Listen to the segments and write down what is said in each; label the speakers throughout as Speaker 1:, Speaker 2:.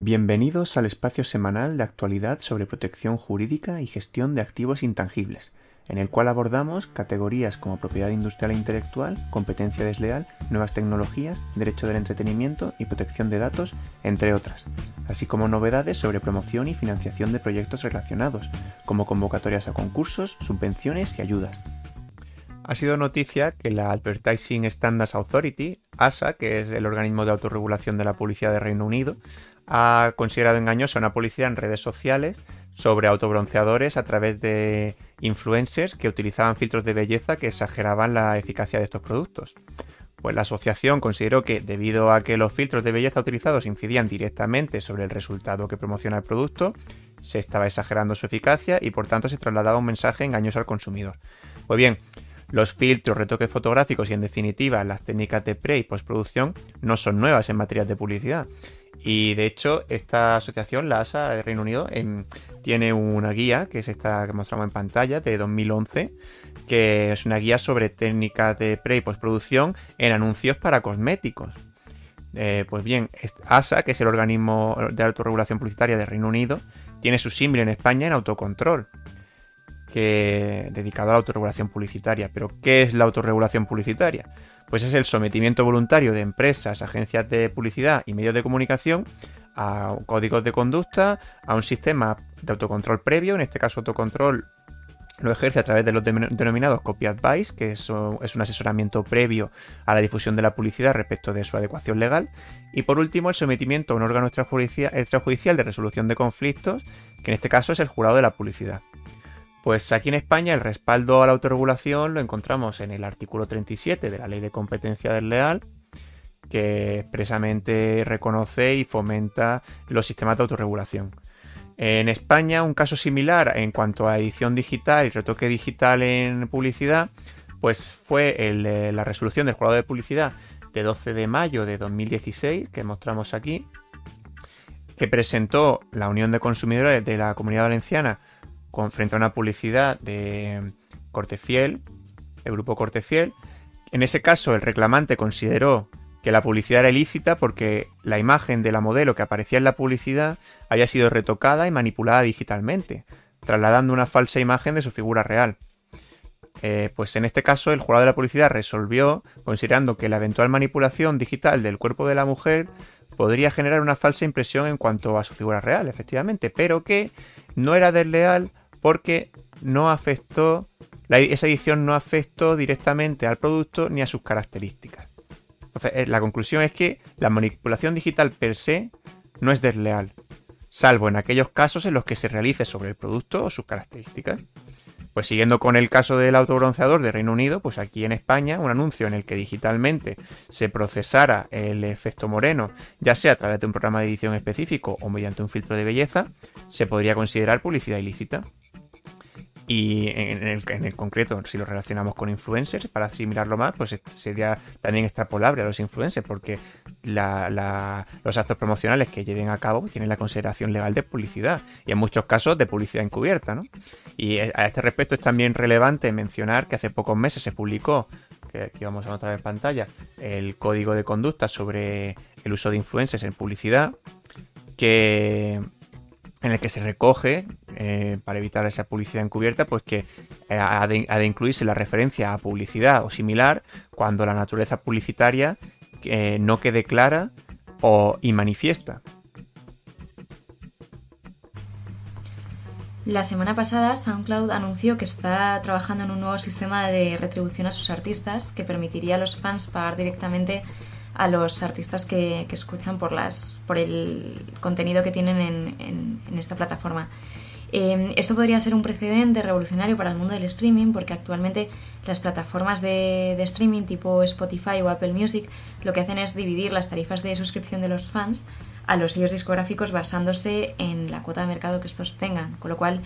Speaker 1: Bienvenidos al espacio semanal de actualidad sobre protección jurídica y gestión de activos intangibles, en el cual abordamos categorías como propiedad industrial e intelectual, competencia desleal, nuevas tecnologías, derecho del entretenimiento y protección de datos, entre otras, así como novedades sobre promoción y financiación de proyectos relacionados, como convocatorias a concursos, subvenciones y ayudas. Ha sido noticia que la Advertising Standards Authority, ASA, que es el organismo de autorregulación de la publicidad de Reino Unido, ha considerado engañosa una publicidad en redes sociales sobre autobronceadores a través de influencers que utilizaban filtros de belleza que exageraban la eficacia de estos productos. Pues la asociación consideró que debido a que los filtros de belleza utilizados incidían directamente sobre el resultado que promociona el producto, se estaba exagerando su eficacia y por tanto se trasladaba un mensaje engañoso al consumidor. Pues bien, los filtros, retoques fotográficos y en definitiva las técnicas de pre y postproducción no son nuevas en materia de publicidad y de hecho, esta asociación, la ASA de Reino Unido, tiene una guía, que es esta que mostramos en pantalla, de 2011, que es una guía sobre técnicas de pre y postproducción en anuncios para cosméticos. Eh, pues bien, ASA, que es el organismo de autorregulación publicitaria de Reino Unido, tiene su símbolo en España en autocontrol, que dedicado a la autorregulación publicitaria. Pero, ¿qué es la autorregulación publicitaria? Pues es el sometimiento voluntario de empresas, agencias de publicidad y medios de comunicación a códigos de conducta, a un sistema de autocontrol previo, en este caso autocontrol lo ejerce a través de los denominados copy advice, que es un asesoramiento previo a la difusión de la publicidad respecto de su adecuación legal. Y por último, el sometimiento a un órgano extrajudicial de resolución de conflictos, que en este caso es el jurado de la publicidad. Pues aquí en España el respaldo a la autorregulación lo encontramos en el artículo 37 de la Ley de Competencia Desleal, que expresamente reconoce y fomenta los sistemas de autorregulación. En España, un caso similar en cuanto a edición digital y retoque digital en publicidad, pues fue eh, la resolución del jurado de publicidad de 12 de mayo de 2016, que mostramos aquí, que presentó la Unión de Consumidores de la Comunidad Valenciana frente a una publicidad de Cortefiel, el grupo Cortefiel. En ese caso, el reclamante consideró que la publicidad era ilícita porque la imagen de la modelo que aparecía en la publicidad había sido retocada y manipulada digitalmente, trasladando una falsa imagen de su figura real. Eh, pues en este caso el jurado de la publicidad resolvió, considerando que la eventual manipulación digital del cuerpo de la mujer podría generar una falsa impresión en cuanto a su figura real, efectivamente, pero que no era desleal porque no afectó, esa edición no afectó directamente al producto ni a sus características. Entonces, eh, la conclusión es que la manipulación digital per se no es desleal, salvo en aquellos casos en los que se realice sobre el producto o sus características. Pues siguiendo con el caso del autobronceador de Reino Unido, pues aquí en España un anuncio en el que digitalmente se procesara el efecto moreno, ya sea a través de un programa de edición específico o mediante un filtro de belleza, se podría considerar publicidad ilícita. Y en el, concreto, si lo relacionamos con influencers, para asimilarlo más, pues sería también extrapolable a los influencers, porque los actos promocionales que lleven a cabo tienen la consideración legal de publicidad, y en muchos casos de publicidad encubierta. ¿no? Y a este respecto es también relevante mencionar que hace pocos meses se publicó, que aquí vamos a mostrar en pantalla, el código de conducta sobre el uso de influencers en publicidad, que en el que se recoge, eh, para evitar esa publicidad encubierta, pues que eh, ha, de, incluirse la referencia a publicidad o similar cuando la naturaleza publicitaria eh, no quede clara o y manifiesta.
Speaker 2: La semana pasada SoundCloud anunció que está trabajando en un nuevo sistema de retribución a sus artistas que permitiría a los fans pagar directamente a los artistas que, escuchan por, las, por el contenido que tienen en, esta plataforma. Em, esto podría ser un precedente revolucionario para el mundo del streaming porque actualmente las plataformas de, de, streaming tipo Spotify o Apple Music lo que hacen es dividir las tarifas de suscripción de los fans a los sellos discográficos basándose en la cuota de mercado que estos tengan, con lo cual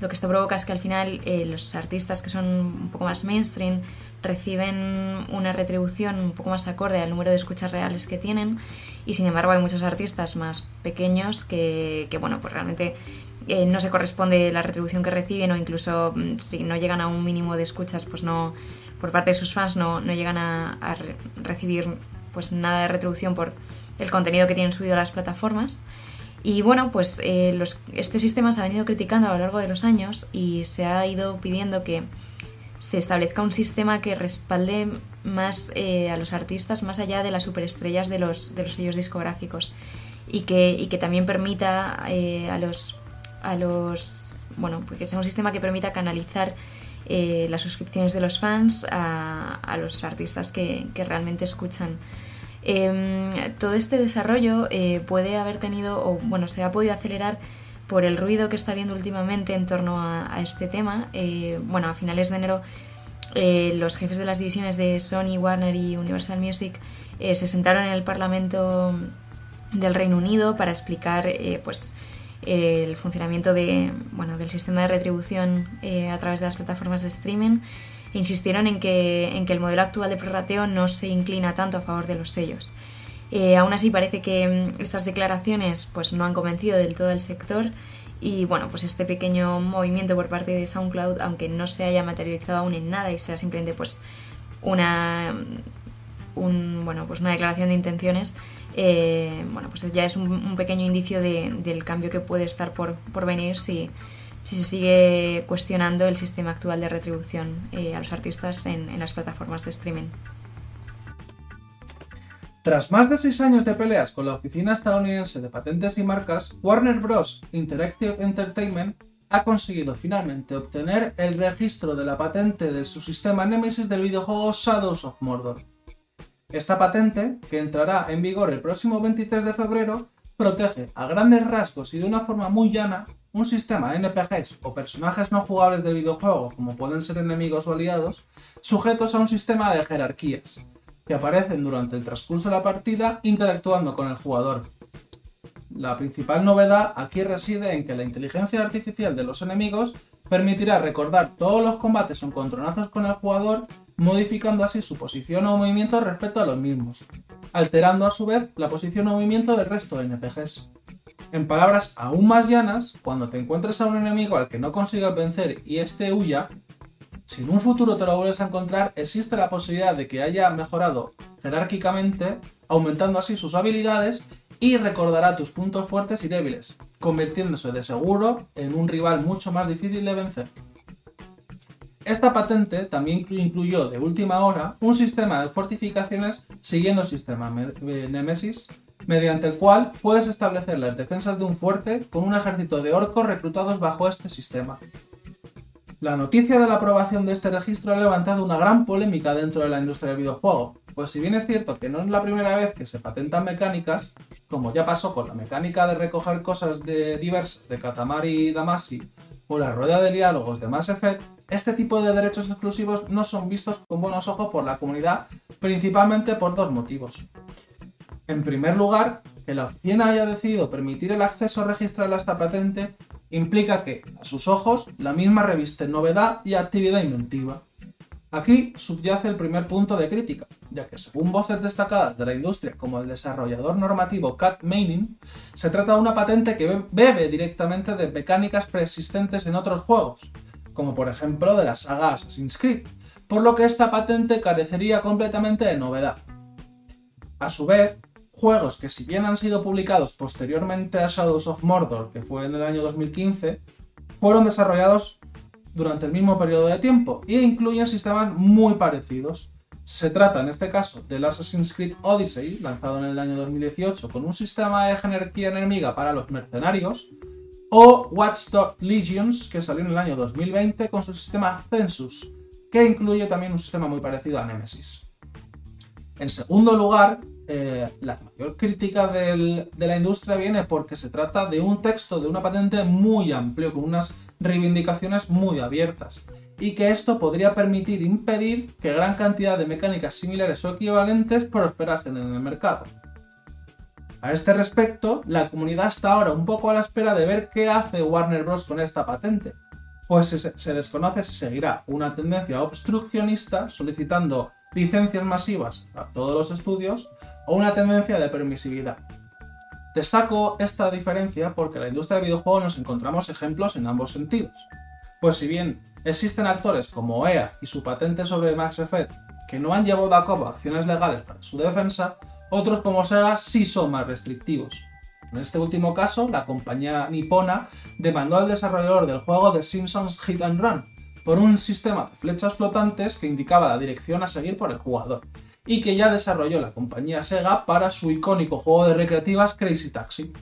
Speaker 2: lo que esto provoca es que al final eh, los artistas que son un poco más mainstream reciben una retribución un poco más acorde al número de escuchas reales que tienen y sin embargo hay muchos artistas más pequeños que, bueno, pues realmente eh, no se corresponde la retribución que reciben o incluso mm, si no llegan a un mínimo de escuchas, pues no, por parte de sus fans no, no llegan a, a recibir pues nada de retribución por el contenido que tienen subido a las plataformas. Y bueno, pues eh, este sistema se ha venido criticando a lo largo de los años y se ha ido pidiendo que se establezca un sistema que respalde más eh, a los artistas más allá de las superestrellas de los, de los sellos discográficos y que, que también permita eh, a los a los bueno pues que sea un sistema que permita canalizar las suscripciones de los fans a, a los artistas que, que realmente escuchan. Em, todo este desarrollo eh, puede haber tenido, o bueno, se ha podido acelerar por el ruido que está habiendo últimamente en torno a, este tema. Eh, bueno, a finales de enero eh, los jefes de las divisiones de Sony, Warner y Universal Music se sentaron en el Parlamento del Reino Unido para explicar pues, el funcionamiento de, bueno, del sistema de retribución a través de las plataformas de streaming insistieron en que, en que el modelo actual de prorrateo no se inclina tanto a favor de los sellos. Eh, aún así parece que mm, estas declaraciones pues, no han convencido del todo el sector y bueno, pues este pequeño movimiento por parte de SoundCloud, aunque no se haya materializado aún en nada y sea simplemente pues una, un, bueno, pues una declaración de intenciones, eh, bueno, pues ya es un, pequeño indicio del cambio que puede estar por, por venir si, si se sigue cuestionando el sistema actual de retribución eh, a los artistas en, las plataformas de streaming.
Speaker 3: Tras más de seis años de peleas con la Oficina Estadounidense de Patentes y Marcas, Warner Bros. Interactive Entertainment ha conseguido finalmente obtener el registro de la patente de su sistema Nemesis del videojuego Shadows of Mordor. Esta patente, que entrará en vigor el próximo 23 de febrero, protege a grandes rasgos y de una forma muy llana un sistema NPGs o personajes no jugables del videojuego, como pueden ser enemigos o aliados, sujetos a un sistema de jerarquías, aparecen durante el transcurso de la partida interactuando con el jugador. La principal novedad aquí reside en que la inteligencia artificial de los enemigos permitirá recordar todos los combates o encontronazos con el jugador, modificando así su posición o movimiento respecto a los mismos, alterando a su vez la posición o movimiento del resto de NPGs. En palabras aún más llanas, cuando te encuentres a un enemigo al que no consigas vencer y éste huya, si en un futuro te lo vuelves a encontrar, existe la posibilidad de que haya mejorado jerárquicamente, aumentando así sus habilidades y recordará tus puntos fuertes y débiles, convirtiéndose de seguro en un rival mucho más difícil de vencer. Esta patente también incluyó de última hora un sistema de fortificaciones siguiendo el sistema Nemesis mediante el cual puedes establecer las defensas de un fuerte con un ejército de orcos reclutados bajo este sistema. La noticia de la aprobación de este registro ha levantado una gran polémica dentro de la industria del videojuego, pues si bien es cierto que no es la primera vez que se patentan mecánicas, como ya pasó con la mecánica de recoger cosas de diversas de Katamari Damacy o la rueda de diálogos de Mass Effect, este tipo de derechos exclusivos no son vistos con buenos ojos por la comunidad, principalmente por dos motivos. En primer lugar, que la oficina haya decidido permitir el acceso registral a esta patente implica que, a sus ojos, la misma reviste novedad y actividad inventiva. Aquí subyace el primer punto de crítica, ya que según voces destacadas de la industria como el desarrollador normativo Cat Maining, se trata de una patente que bebe directamente de mecánicas preexistentes en otros juegos, como por ejemplo de la saga Assassin's Creed, por lo que esta patente carecería completamente de novedad. A su vez, juegos que si bien han sido publicados posteriormente a Shadows of Mordor, que fue en el año 2015, fueron desarrollados durante el mismo periodo de tiempo e incluyen sistemas muy parecidos. Se trata en este caso del Assassin's Creed Odyssey, lanzado en el año 2018 con un sistema de jerarquía enemiga para los mercenarios, o Watchdog Legions, que salió en el año 2020 con su sistema Census, que incluye también un sistema muy parecido a Nemesis. En segundo lugar, eh, la mayor crítica de la industria viene porque se trata de un texto de una patente muy amplio, con unas reivindicaciones muy abiertas, y que esto podría permitir impedir que gran cantidad de mecánicas similares o equivalentes prosperasen en el mercado. A este respecto, la comunidad está ahora un poco a la espera de ver qué hace Warner Bros. con esta patente, pues se desconoce si seguirá una tendencia obstruccionista solicitando licencias masivas a todos los estudios o una tendencia de permisividad. Destaco esta diferencia porque en la industria del videojuego nos encontramos ejemplos en ambos sentidos. Pues si bien existen actores como EA y su patente sobre Max Effect que no han llevado a cabo acciones legales para su defensa, otros como Sega sí son más restrictivos. En este último caso, la compañía nipona demandó al desarrollador del juego The Simpsons Hit and Run por un sistema de flechas flotantes que indicaba la dirección a seguir por el jugador, y que ya desarrolló la compañía Sega para su icónico juego de recreativas Crazy Taxi.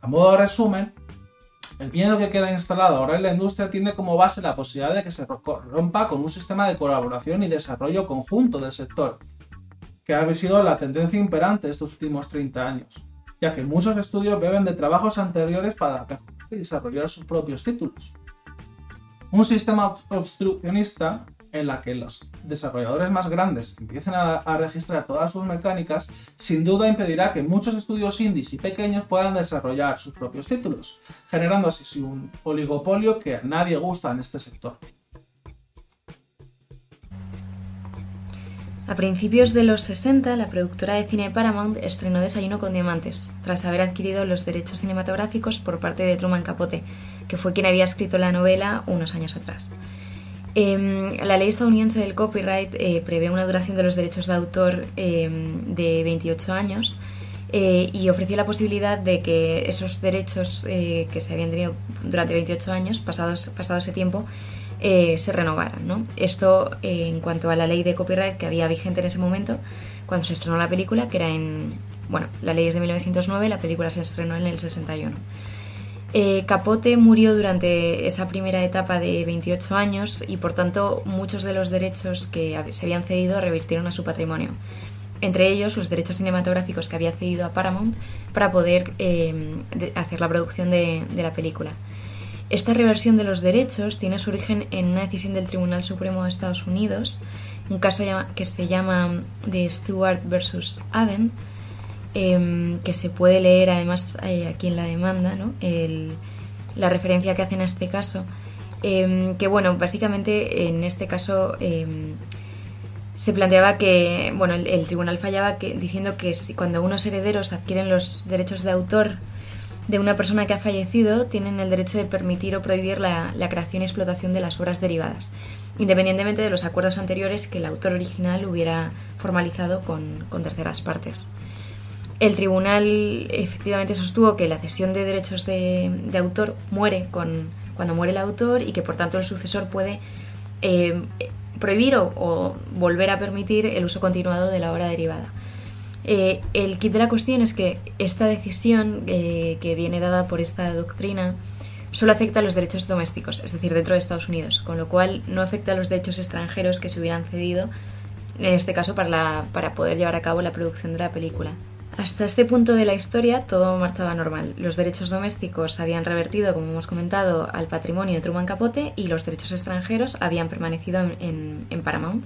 Speaker 3: A modo de resumen, el miedo que queda instalado ahora en la industria tiene como base la posibilidad de que se rompa con un sistema de colaboración y desarrollo conjunto del sector, que ha sido la tendencia imperante estos últimos 30 años, ya que muchos estudios beben de trabajos anteriores para desarrollar sus propios títulos. Un sistema obstruccionista en la que los desarrolladores más grandes empiecen a, registrar todas sus mecánicas, sin duda impedirá que muchos estudios indies y pequeños puedan desarrollar sus propios títulos, generando así un oligopolio que a nadie gusta en este sector.
Speaker 2: A principios de los 60, la productora de cine Paramount estrenó Desayuno con Diamantes, tras haber adquirido los derechos cinematográficos por parte de Truman Capote, que fue quien había escrito la novela unos años atrás. Em, la ley estadounidense del copyright eh, prevé una duración de los derechos de autor em, de 28 años eh, y ofreció la posibilidad de que esos derechos eh, que se habían tenido durante 28 años, pasados, pasado ese tiempo, se renovaran. Esto en cuanto a la ley de copyright que había vigente en ese momento, cuando se estrenó la película, que era en... Bueno, la ley es de 1909, la película se estrenó en el 61. Eh, Capote murió durante esa primera etapa de 28 años y por tanto muchos de los derechos que se habían cedido revirtieron a su patrimonio. Entre ellos los derechos cinematográficos que había cedido a Paramount para poder eh, hacer la producción de, la película. Esta reversión de los derechos tiene su origen en una decisión del Tribunal Supremo de Estados Unidos, un caso que se llama de Stewart versus Avent, Em, que se puede leer además eh, aquí en la demanda, ¿no? la referencia que hacen a este caso, em, que bueno, básicamente en este caso em, se planteaba que, bueno, el, tribunal fallaba que, diciendo que si, cuando unos herederos adquieren los derechos de autor de una persona que ha fallecido, tienen el derecho de permitir o prohibir la, creación y explotación de las obras derivadas, independientemente de los acuerdos anteriores que el autor original hubiera formalizado con terceras partes. El tribunal efectivamente sostuvo que la cesión de derechos de, autor muere cuando muere el autor y que por tanto el sucesor puede eh, prohibir o, volver a permitir el uso continuado de la obra derivada. Eh, el kit de la cuestión es que esta decisión eh, que viene dada por esta doctrina solo afecta a los derechos domésticos, es decir, dentro de Estados Unidos, con lo cual no afecta a los derechos extranjeros que se hubieran cedido, en este caso para, para poder llevar a cabo la producción de la película. Hasta este punto de la historia todo marchaba normal. Los derechos domésticos habían revertido, como hemos comentado, al patrimonio de Truman Capote y los derechos extranjeros habían permanecido en, Paramount.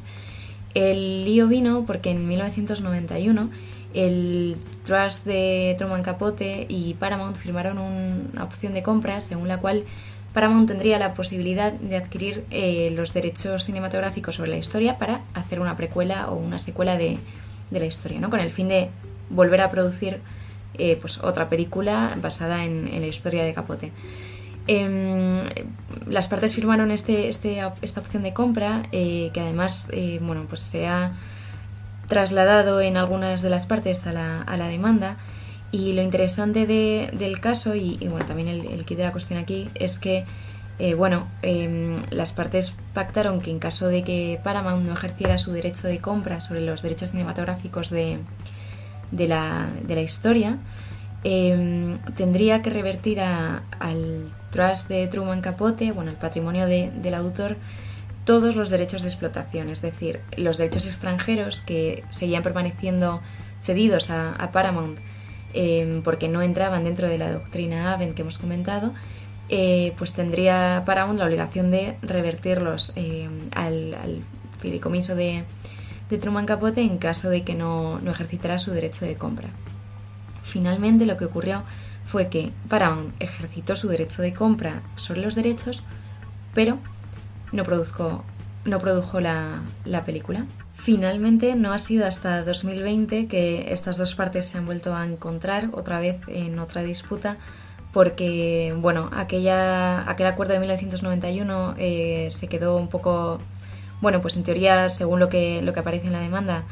Speaker 2: El lío vino porque en 1991 el trust de Truman Capote y Paramount firmaron una opción de compra según la cual Paramount tendría la posibilidad de adquirir eh, los derechos cinematográficos sobre la historia para hacer una precuela o una secuela de, de la historia, ¿no? con el fin de volver a producir eh, pues otra película basada en, la historia de Capote. Em, las partes firmaron este, este, esta opción de compra, eh, que además eh, bueno, pues se ha trasladado en algunas de las partes a la, a la demanda. Y lo interesante del caso, y, bueno, también el, el, kit de la cuestión aquí, es que bueno, em, las partes pactaron que en caso de que Paramount no ejerciera su derecho de compra sobre los derechos cinematográficos de, de la, de la historia, em, tendría que revertir al trust de Truman Capote, bueno, el patrimonio del autor, todos los derechos de explotación, es decir, los derechos extranjeros que seguían permaneciendo cedidos a, Paramount em, porque no entraban dentro de la doctrina Aven que hemos comentado, eh, pues tendría Paramount la obligación de revertirlos em, al, al, de, de Truman Capote en caso de que no, no ejercitara su derecho de compra. Finalmente lo que ocurrió fue que Paramount ejercitó su derecho de compra sobre los derechos, pero no, produjo, no produjo la, la, película. Finalmente no ha sido hasta 2020 que estas dos partes se han vuelto a encontrar otra vez en otra disputa porque bueno, aquella, aquel acuerdo de 1991 eh, se quedó un poco bueno, pues en teoría, según lo que, lo que aparece en la demanda,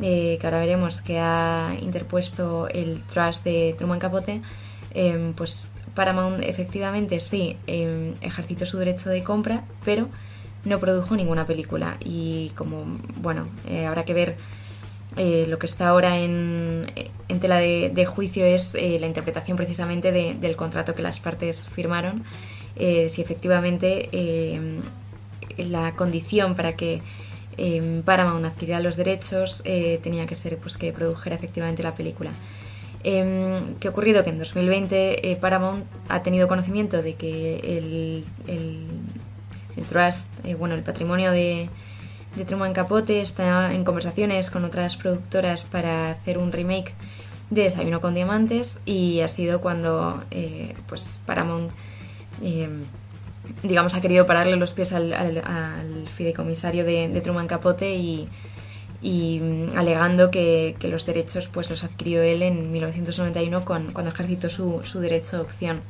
Speaker 2: que ahora veremos que ha interpuesto el trust de Truman Capote, em, pues Paramount efectivamente sí em, ejercitó su derecho de compra, pero no produjo ninguna película. Y como, bueno, eh, habrá que ver eh, lo que está ahora en, tela de, juicio es eh, la interpretación precisamente del contrato que las partes firmaron. si efectivamente la condición para que Paramount adquiriera los derechos tenía que ser pues, que produjera efectivamente la película. Eh, ¿Qué ha ocurrido? Que en 2020 eh, Paramount ha tenido conocimiento de que el, el, trust, eh, bueno, el patrimonio de, Truman Capote está en conversaciones con otras productoras para hacer un remake de Desayuno con Diamantes y ha sido cuando eh, pues Paramount digamos ha querido pararle los pies al, al, fideicomisario de, de Truman Capote y y mm, alegando que, los derechos pues los adquirió él en 1991 con, cuando ejercitó su, su derecho de opción.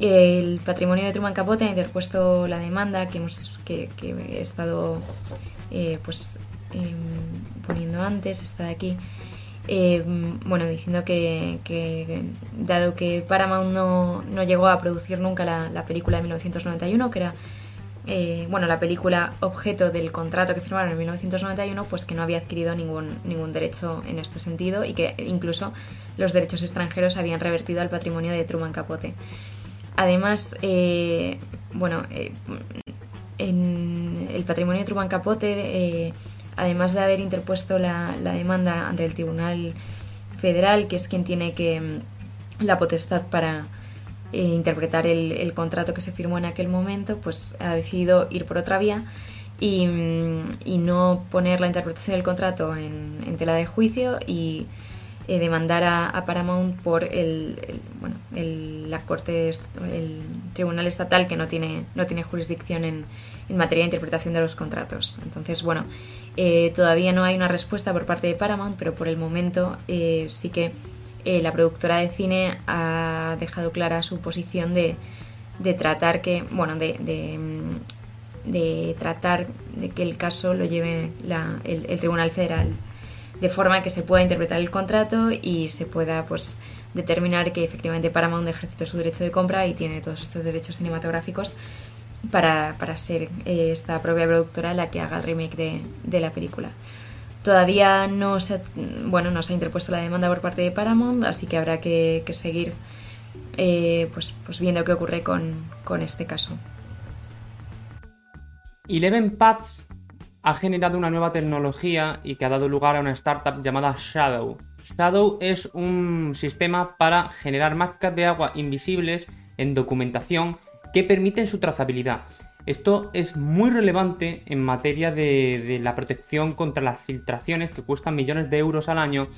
Speaker 2: El patrimonio de Truman Capote ha interpuesto la demanda que, hemos, que, he estado eh, pues, em, poniendo antes, está aquí. Em, bueno, diciendo que, dado que Paramount no, no llegó a producir nunca la, la película de 1991, que era eh, bueno, la película objeto del contrato que firmaron en 1991, pues que no había adquirido ningún, ningún derecho en este sentido y que incluso los derechos extranjeros habían revertido al patrimonio de Truman Capote. Además, eh, bueno, eh, en el patrimonio de Truman Capote, además de haber interpuesto la, la, demanda ante el Tribunal Federal, que es quien tiene que mm, la potestad para eh, interpretar el, contrato que se firmó en aquel momento, pues ha decidido ir por otra vía y, mm, no poner la interpretación del contrato en, tela de juicio y eh, demandar a, Paramount por el, bueno, la corte, el tribunal estatal que no tiene, no tiene jurisdicción en, en materia de interpretación de los contratos. Entonces, bueno, eh, todavía no hay una respuesta por parte de Paramount, pero por el momento sí que eh, la productora de cine ha dejado clara su posición de, tratar que, bueno, de, de, tratar de que el caso lo lleve el, Tribunal Federal de forma que se pueda interpretar el contrato y se pueda pues determinar que efectivamente Paramount ejercitó su derecho de compra y tiene todos estos derechos cinematográficos para, ser eh, esta propia productora la que haga el remake de, de la película. Todavía no se, bueno, no se ha interpuesto la demanda por parte de Paramount, así que habrá que, seguir eh, pues, pues viendo qué ocurre con, este caso.
Speaker 4: Eleven Paths ha generado una nueva tecnología y que ha dado lugar a una startup llamada Shadow. Shadow es un sistema para generar marcas de agua invisibles en documentación que permiten su trazabilidad. Esto es muy relevante en materia de, la protección contra las filtraciones que cuestan millones de euros al año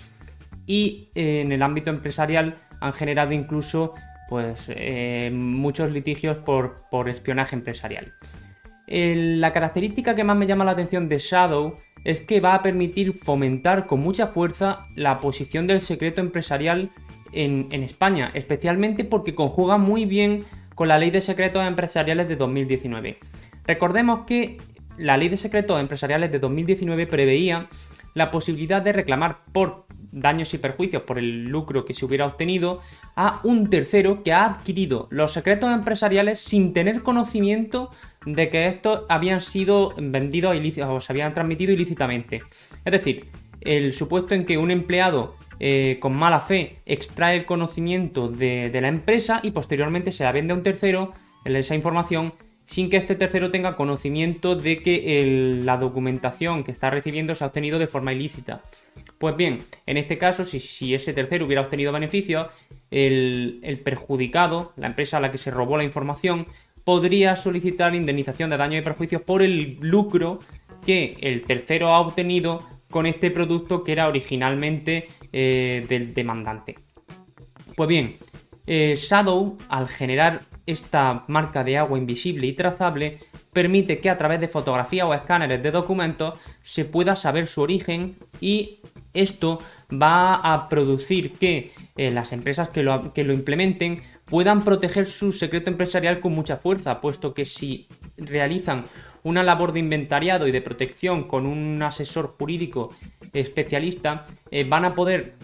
Speaker 4: y eh, en el ámbito empresarial han generado incluso pues, eh, muchos litigios por, espionaje empresarial. la característica que más me llama la atención de Shadow es que va a permitir fomentar con mucha fuerza la posición del secreto empresarial en, en España, especialmente porque conjuga muy bien con la Ley de Secretos Empresariales de 2019. Recordemos que la Ley de Secretos Empresariales de 2019 preveía la posibilidad de reclamar por daños y perjuicios por el lucro que se hubiera obtenido a un tercero que ha adquirido los secretos empresariales sin tener conocimiento de que estos habían sido vendidos o se habían transmitido ilícitamente. Es decir, el supuesto en que un empleado eh, con mala fe extrae el conocimiento de, la empresa y posteriormente se la vende a un tercero esa información sin que este tercero tenga conocimiento de que la documentación que está recibiendo se ha obtenido de forma ilícita. Pues bien, en este caso, si, ese tercero hubiera obtenido beneficios, el, el, perjudicado, la empresa a la que se robó la información, podría solicitar indemnización de daños y perjuicios por el lucro que el tercero ha obtenido con este producto que era originalmente eh, del demandante. Pues bien, eh, Shadow, al generar esta marca de agua invisible y trazable, permite que a través de fotografía o escáneres de documentos se pueda saber su origen y esto va a producir que eh, las empresas que lo, que lo implementen puedan proteger su secreto empresarial con mucha fuerza, puesto que si realizan una labor de inventariado y de protección con un asesor jurídico especialista, eh, van a poder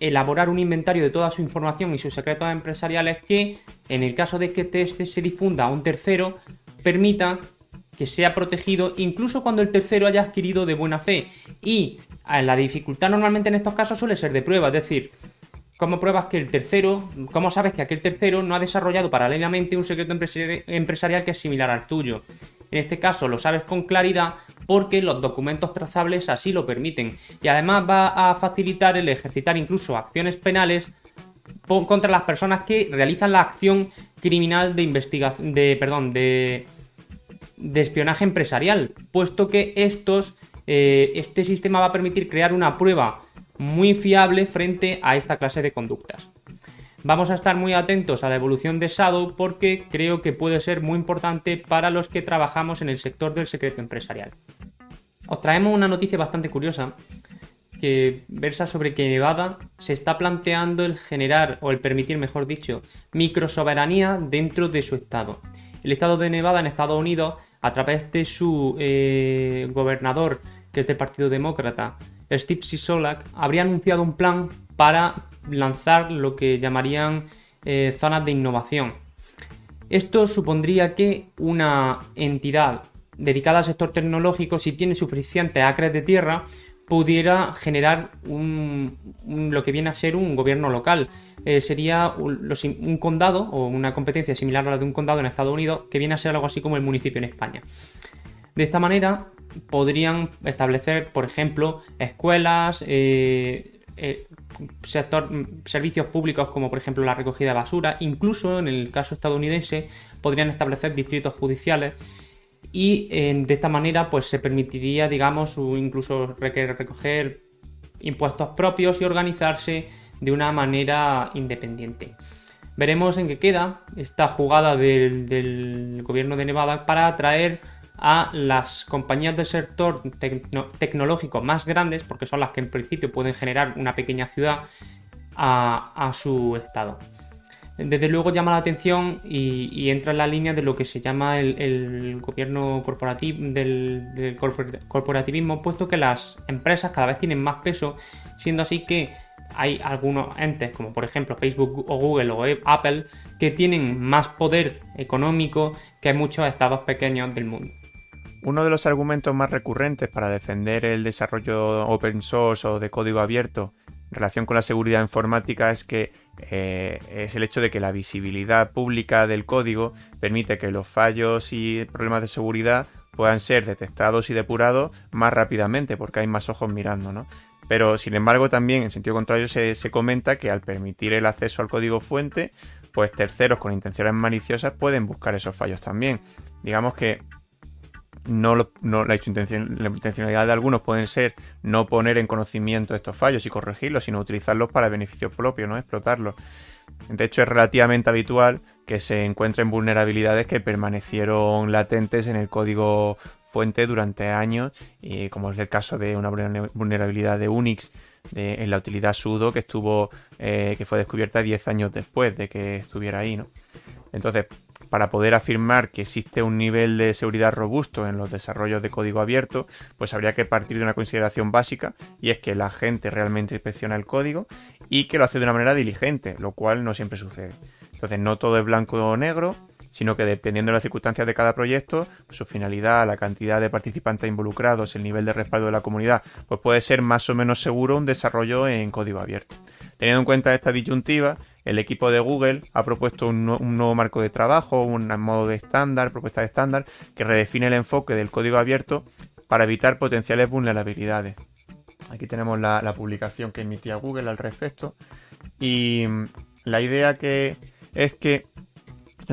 Speaker 4: elaborar un inventario de toda su información y sus secretos empresariales que, en el caso de que este se difunda a un tercero, permita que sea protegido incluso cuando el tercero haya adquirido de buena fe. Y eh, la dificultad normalmente en estos casos suele ser de prueba, es decir, ¿cómo pruebas que el tercero, cómo sabes que aquel tercero no ha desarrollado paralelamente un secreto empresarial que es similar al tuyo? En este caso lo sabes con claridad porque los documentos trazables así lo permiten. Y además va a facilitar el ejercitar incluso acciones penales contra las personas que realizan la acción criminal de investigación, de, perdón, de, espionaje empresarial, puesto que estos, eh, este sistema va a permitir crear una prueba muy fiable frente a esta clase de conductas. Vamos a estar muy atentos a la evolución de Shadow porque creo que puede ser muy importante para los que trabajamos en el sector del secreto empresarial. Os traemos una noticia bastante curiosa que versa sobre que Nevada se está planteando el generar, o el permitir, mejor dicho, microsoberanía dentro de su estado. El estado de Nevada en Estados Unidos, a través de su eh, gobernador, que es del Partido Demócrata, Steve Sisolak, habría anunciado un plan para lanzar lo que llamarían eh, zonas de innovación. Esto supondría que una entidad dedicada al sector tecnológico, si tiene suficientes acres de tierra, pudiera generar lo que viene a ser un gobierno local. Eh, sería un, condado o una competencia similar a la de un condado en Estados Unidos, que viene a ser algo así como el municipio en España. De esta manera podrían establecer, por ejemplo, escuelas, eh, eh, sector, servicios públicos como por ejemplo la recogida de basura, incluso en el caso estadounidense podrían establecer distritos judiciales y de esta manera pues se permitiría digamos incluso recoger impuestos propios y organizarse de una manera independiente. Veremos en qué queda esta jugada del gobierno de Nevada para atraer a las compañías del sector tecnológico más grandes, porque son las que en principio pueden generar una pequeña ciudad, a, su estado. Desde luego llama la atención y, entra en la línea de lo que se llama el, gobierno corporativo, del, corporativismo, puesto que las empresas cada vez tienen más peso, siendo así que hay algunos entes, como por ejemplo Facebook o Google o Apple, que tienen más poder económico que muchos estados pequeños del mundo.
Speaker 1: Uno de los argumentos más recurrentes para defender el desarrollo open source o de código abierto en relación con la seguridad informática es que eh, es el hecho de que la visibilidad pública del código permite que los fallos y problemas de seguridad puedan ser detectados y depurados más rápidamente porque hay más ojos mirando, ¿no? Pero sin embargo también en sentido contrario se, se comenta que al permitir el acceso al código fuente, pues terceros con intenciones maliciosas pueden buscar esos fallos también. Digamos que no, la, intencionalidad de algunos pueden ser no poner en conocimiento estos fallos y corregirlos, sino utilizarlos para beneficio propio, no explotarlos. De hecho, es relativamente habitual que se encuentren vulnerabilidades que permanecieron latentes en el código fuente durante años, y como es el caso de una vulnerabilidad de Unix en la utilidad sudo que estuvo eh, que fue descubierta 10 años después de que estuviera ahí, ¿no? Entonces, para poder afirmar que existe un nivel de seguridad robusto en los desarrollos de código abierto, pues habría que partir de una consideración básica y es que la gente realmente inspecciona el código y que lo hace de una manera diligente, lo cual no siempre sucede. Entonces no todo es blanco o negro, sino que dependiendo de las circunstancias de cada proyecto, su finalidad, la cantidad de participantes involucrados, el nivel de respaldo de la comunidad, pues puede ser más o menos seguro un desarrollo en código abierto. Teniendo en cuenta esta disyuntiva, el equipo de Google ha propuesto un, nuevo marco de trabajo, un modo de estándar, propuesta de estándar, que redefine el enfoque del código abierto para evitar potenciales vulnerabilidades. Aquí tenemos la, publicación que emitía Google al respecto. Y mm, la idea que es que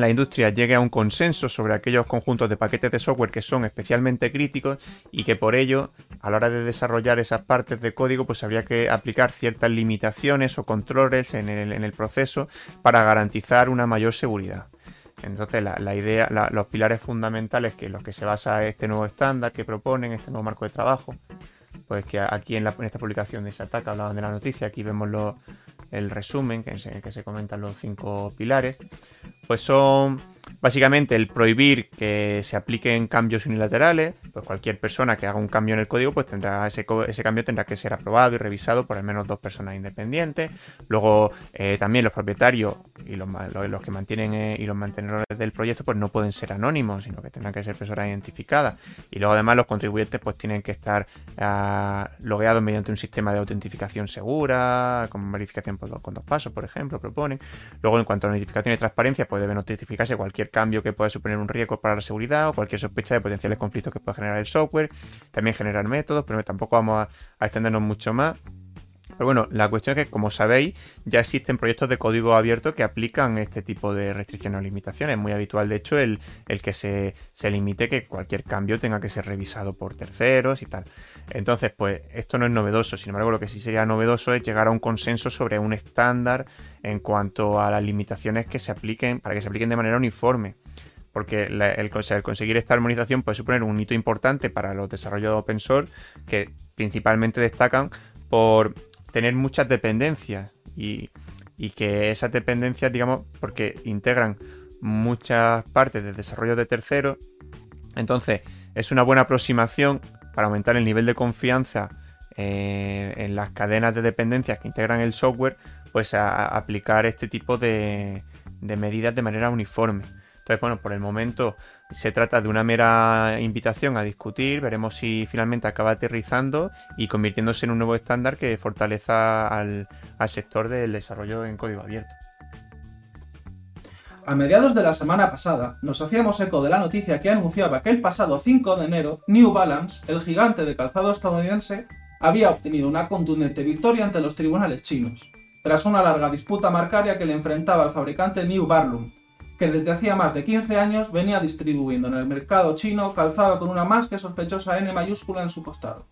Speaker 1: la industria llegue a un consenso sobre aquellos conjuntos de paquetes de software que son especialmente críticos y que por ello, a la hora de desarrollar esas partes de código, pues habría que aplicar ciertas limitaciones o controles en el, proceso para garantizar una mayor seguridad. Entonces, la, idea, los pilares fundamentales que en los que se basa este nuevo estándar que proponen, este nuevo marco de trabajo, pues que aquí en, esta publicación de Sataka hablaban de la noticia, aquí vemos los el resumen, que, que se comentan los cinco pilares, pues son básicamente el prohibir que se apliquen cambios unilaterales, pues cualquier persona que haga un cambio en el código, pues tendrá ese, ese cambio tendrá que ser aprobado y revisado por al menos dos personas independientes. Luego eh, también los propietarios y los, los, que mantienen eh, y los mantenedores del proyecto, pues no pueden ser anónimos, sino que tendrán que ser personas identificadas. Y luego además los contribuyentes, pues tienen que estar uh, logueados mediante un sistema de autentificación segura, con verificación con dos pasos, por ejemplo, proponen. Luego en cuanto a notificación y transparencia, pues debe notificarse cualquier cambio que pueda suponer un riesgo para la seguridad o cualquier sospecha de potenciales conflictos que pueda generar el software. También generar métodos, pero tampoco vamos a, extendernos mucho más. Pero bueno, la cuestión es que, como sabéis, ya existen proyectos de código abierto que aplican este tipo de restricciones o limitaciones. Es muy habitual, de hecho, el, el que se, se, limite que cualquier cambio tenga que ser revisado por terceros y tal. Entonces, pues esto no es novedoso. Sin embargo, lo que sí sería novedoso es llegar a un consenso sobre un estándar en cuanto a las limitaciones que se apliquen, para que se apliquen de manera uniforme. Porque el, conseguir esta armonización puede suponer un hito importante para los desarrollos de open source que principalmente destacan por tener muchas dependencias y, que esas dependencias, digamos, porque integran muchas partes del desarrollo de terceros, entonces es una buena aproximación para aumentar el nivel de confianza eh, en las cadenas de dependencias que integran el software, pues a, aplicar este tipo de medidas de manera uniforme. Entonces, bueno, por el momento se trata de una mera invitación a discutir, veremos si finalmente acaba aterrizando y convirtiéndose en un nuevo estándar que fortaleza al, sector del desarrollo en código abierto.
Speaker 3: A mediados de la semana pasada, nos hacíamos eco de la noticia que anunciaba que el pasado 5 de enero, New Balance, el gigante de calzado estadounidense, había obtenido una contundente victoria ante los tribunales chinos, tras una larga disputa marcaria que le enfrentaba al fabricante New Barloom, que desde hacía más de 15 años venía distribuyendo en el mercado chino calzado con una más que sospechosa N mayúscula en su costado.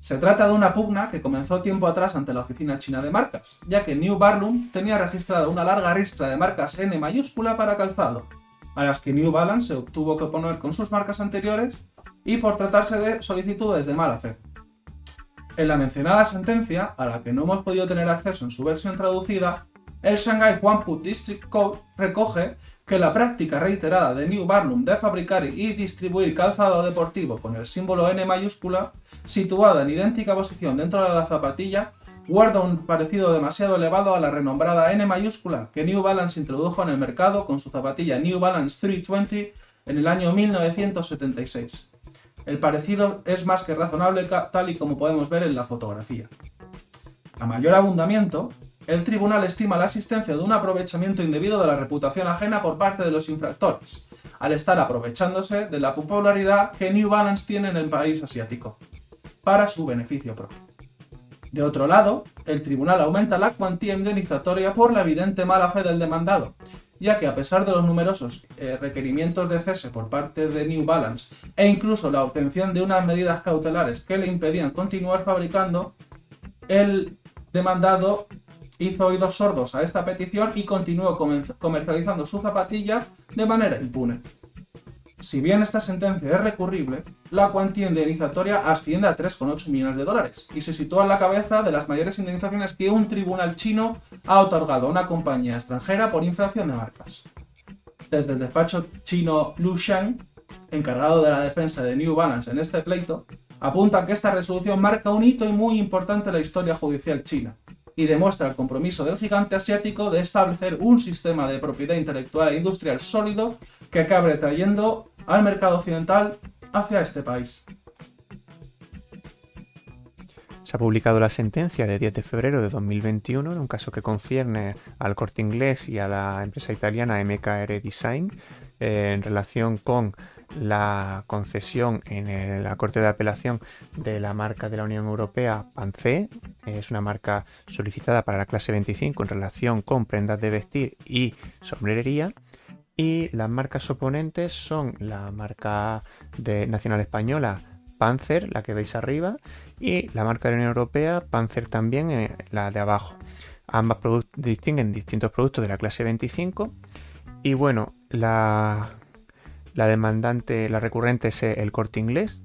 Speaker 3: Se trata de una pugna que comenzó tiempo atrás ante la Oficina China de Marcas, ya que New Barloom tenía registrada una larga ristra de marcas N mayúscula para calzado, a las que New Balance se obtuvo que oponer con sus marcas anteriores y por tratarse de solicitudes de mala fe. En la mencionada sentencia, a la que no hemos podido tener acceso en su versión traducida, el Shanghai Huangpu District Code recoge que la práctica reiterada de New Barnum de fabricar y distribuir calzado deportivo con el símbolo N mayúscula, situada en idéntica posición dentro de la zapatilla, guarda un parecido demasiado elevado a la renombrada N mayúscula que New Balance introdujo en el mercado con su zapatilla New Balance 320 en el año 1976. El parecido es más que razonable tal y como podemos ver en la fotografía. A mayor abundamiento, el tribunal estima la existencia de un aprovechamiento indebido de la reputación ajena por parte de los infractores, al estar aprovechándose de la popularidad que New Balance tiene en el país asiático, para su beneficio propio. De otro lado, el tribunal aumenta la cuantía indemnizatoria por la evidente mala fe del demandado, ya que a pesar de los numerosos eh, requerimientos de cese por parte de New Balance e incluso la obtención de unas medidas cautelares que le impedían continuar fabricando, el demandado hizo oídos sordos a esta petición y continuó comercializando su zapatilla de manera impune. Si bien esta sentencia es recurrible, la cuantía indemnizatoria asciende a 3,8 millones de dólares y se sitúa en la cabeza de las mayores indemnizaciones que un tribunal chino ha otorgado a una compañía extranjera por infracción de marcas. Desde el despacho chino Lu Shang, encargado de la defensa de New Balance en este pleito, apunta que esta resolución marca un hito y muy importante en la historia judicial china, y demuestra el compromiso del gigante asiático de establecer un sistema de propiedad intelectual e industrial sólido que acabe trayendo al mercado occidental hacia este país.
Speaker 1: Se ha publicado la sentencia de 10 de febrero de 2021 en un caso que concierne al corte inglés y a la empresa italiana MKR Design eh, en relación con la concesión en la Corte de Apelación de la marca de la Unión Europea PANCE. Es una marca solicitada para la clase 25 en relación con prendas de vestir y sombrerería. Y las marcas oponentes son la marca de nacional española Panzer, la que veis arriba, y la marca de la Unión Europea Panzer también, eh, la de abajo. Ambas distinguen distintos productos de la clase 25. Y bueno, la la demandante, la recurrente es el corte inglés,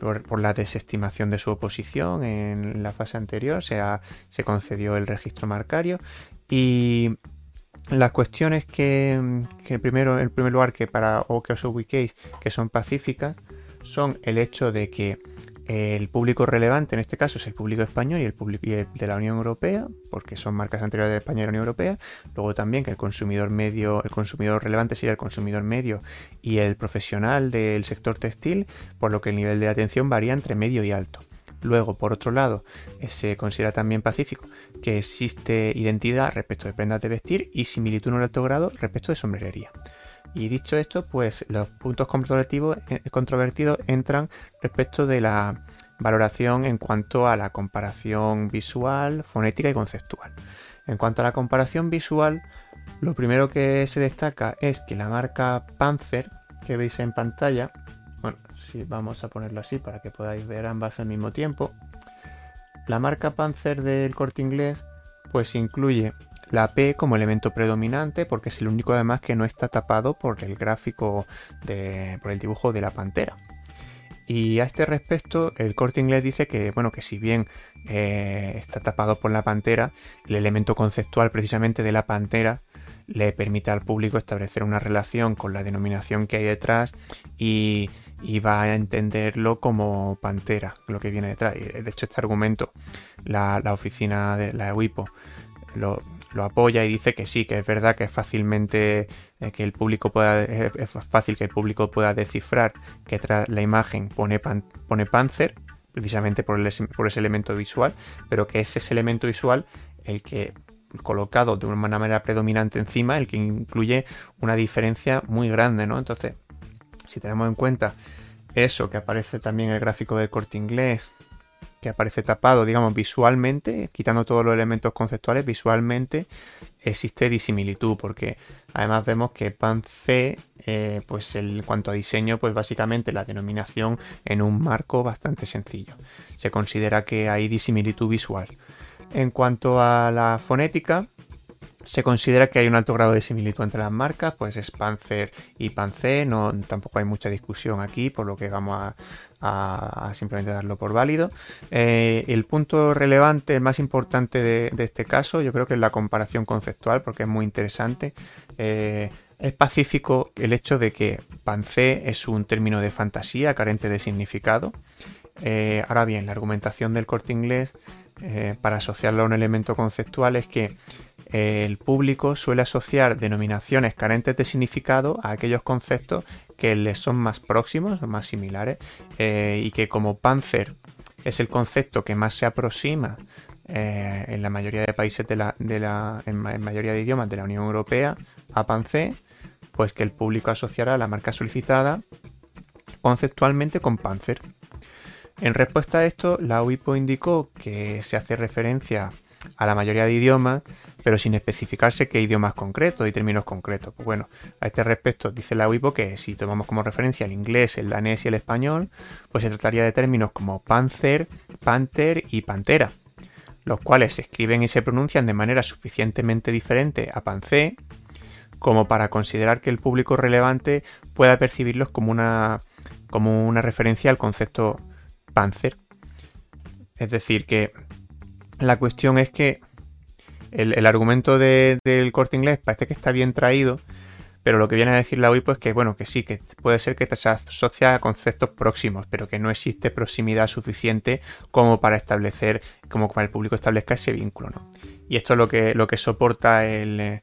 Speaker 1: por, la desestimación de su oposición en la fase anterior, se, se concedió el registro marcario y las cuestiones que, primero, en primer lugar, que para o que os ubiquéis que son pacíficas, son el hecho de que el público relevante en este caso es el público español y el público de la Unión Europea, porque son marcas anteriores de España y la Unión Europea. Luego también que el consumidor medio, el consumidor relevante sería el consumidor medio y el profesional del sector textil, por lo que el nivel de atención varía entre medio y alto. Luego, por otro lado, eh, se considera también pacífico que existe identidad respecto de prendas de vestir y similitud en un alto grado respecto de sombrerería. Y dicho esto, pues los puntos eh, controvertidos entran respecto de la valoración en cuanto a la comparación visual, fonética y conceptual. En cuanto a la comparación visual, lo primero que se destaca es que la marca Panzer que veis en pantalla bueno, si vamos a ponerlo así para que podáis ver ambas al mismo tiempo. La marca Panzer del corte inglés pues incluye la P como elemento predominante porque es el único además que no está tapado por el gráfico, de, por el dibujo de la pantera. Y a este respecto, el corte inglés dice que, bueno, que si bien eh, está tapado por la pantera, el elemento conceptual precisamente de la pantera le permite al público establecer una relación con la denominación que hay detrás y, va a entenderlo como pantera, lo que viene detrás. De hecho, este argumento, la, oficina de la WIPO lo, apoya y dice que sí, que es verdad que es fácilmente eh, que el público pueda es fácil que el público pueda descifrar que tras la imagen pone, pone Panzer precisamente por, por ese elemento visual, pero que es ese elemento visual el que colocado de una manera predominante encima, el que incluye una diferencia muy grande, ¿no? Entonces, si tenemos en cuenta eso que aparece también en el gráfico del corte inglés, que aparece tapado, digamos, visualmente, quitando todos los elementos conceptuales, visualmente existe disimilitud, porque además vemos que PAN C, eh, pues en cuanto a diseño, pues básicamente la denominación en un marco bastante sencillo. Se considera que hay disimilitud visual. En cuanto a la fonética, se considera que hay un alto grado de similitud entre las marcas, pues es Panzer y Pancé, no, tampoco hay mucha discusión aquí, por lo que vamos a, simplemente darlo por válido. Eh, el punto relevante, el más importante de, este caso, yo creo que es la comparación conceptual, porque es muy interesante. Eh, es pacífico el hecho de que Pancé es un término de fantasía carente de significado. Eh, ahora bien, la argumentación del corte inglés eh, para asociarlo a un elemento conceptual es que el público suele asociar denominaciones carentes de significado a aquellos conceptos que les son más próximos más similares eh, y que como Panzer es el concepto que más se aproxima en la mayoría de países de la, de la en, mayoría de idiomas de la Unión Europea a Panzer, pues que el público asociará la marca solicitada conceptualmente con Panzer. En respuesta a esto, la UIPO indicó que se hace referencia a la mayoría de idiomas, pero sin especificarse qué idiomas concretos y términos concretos. Pues bueno, a este respecto dice la UIPO que si tomamos como referencia el inglés, el danés y el español, pues se trataría de términos como panzer, panther y pantera, los cuales se escriben y se pronuncian de manera suficientemente diferente a pancé como para considerar que el público relevante pueda percibirlos como una, como una referencia al concepto Panzer. Es decir, que la cuestión es que el, argumento del corte inglés parece que está bien traído, pero lo que viene a decir la OIPO es que, bueno, que sí, que puede ser que se asocia a conceptos próximos, pero que no existe proximidad suficiente como para establecer, como para el público establezca ese vínculo, ¿no? Y esto es lo que, lo que soporta el,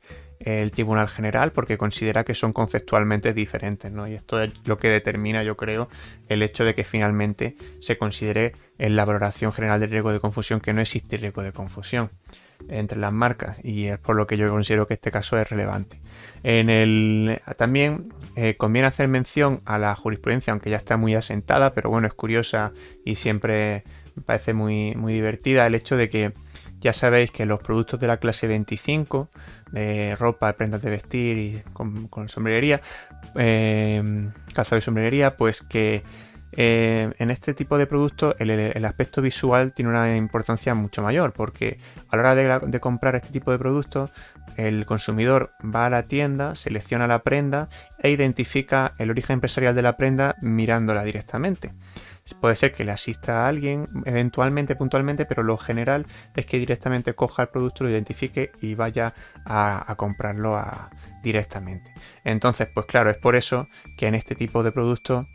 Speaker 1: Tribunal General porque considera que son conceptualmente diferentes, ¿no? Y esto es lo que determina, yo creo, el hecho de que finalmente se considere en la valoración general del riesgo de confusión que no existe riesgo de confusión entre las marcas y es por lo que yo considero que este caso es relevante. En el, también eh, conviene hacer mención a la jurisprudencia, aunque ya está muy asentada, pero bueno, es curiosa y siempre me parece muy, muy divertida el hecho de que ya sabéis que los productos de la clase 25 de ropa, prendas de vestir y con, sombrería, eh, calzado y sombrería, pues que eh, en este tipo de productos el, aspecto visual tiene una importancia mucho mayor porque a la hora de, comprar este tipo de productos el consumidor va a la tienda, selecciona la prenda e identifica el origen empresarial de la prenda mirándola directamente. Puede ser que le asista a alguien eventualmente, puntualmente, pero lo general es que directamente coja el producto, lo identifique y vaya a, comprarlo directamente. Entonces, pues claro, es por eso que en este tipo de productos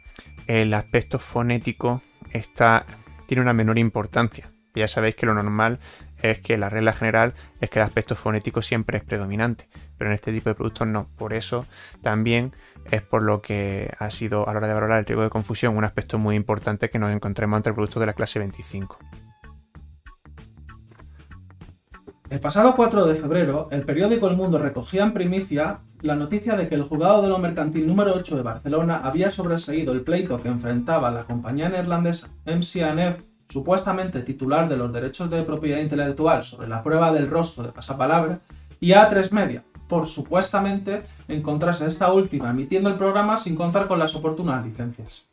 Speaker 1: el aspecto fonético está, tiene una menor importancia. Ya sabéis que lo normal es que la regla general es que el aspecto fonético siempre es predominante, pero en este tipo de productos no. Por eso también es por lo que ha sido a la hora de valorar el riesgo de confusión un aspecto muy importante que nos encontremos entre productos de la clase 25.
Speaker 3: El pasado 4 de febrero, el periódico El Mundo recogía en primicia la noticia de que el juzgado de lo mercantil número 8 de Barcelona había sobreseído el pleito que enfrentaba la compañía neerlandesa MCNF, supuestamente titular de los derechos de propiedad intelectual sobre la prueba del rostro de pasapalabra, y A3 Media, por supuestamente encontrarse esta última emitiendo el programa sin contar con las oportunas licencias.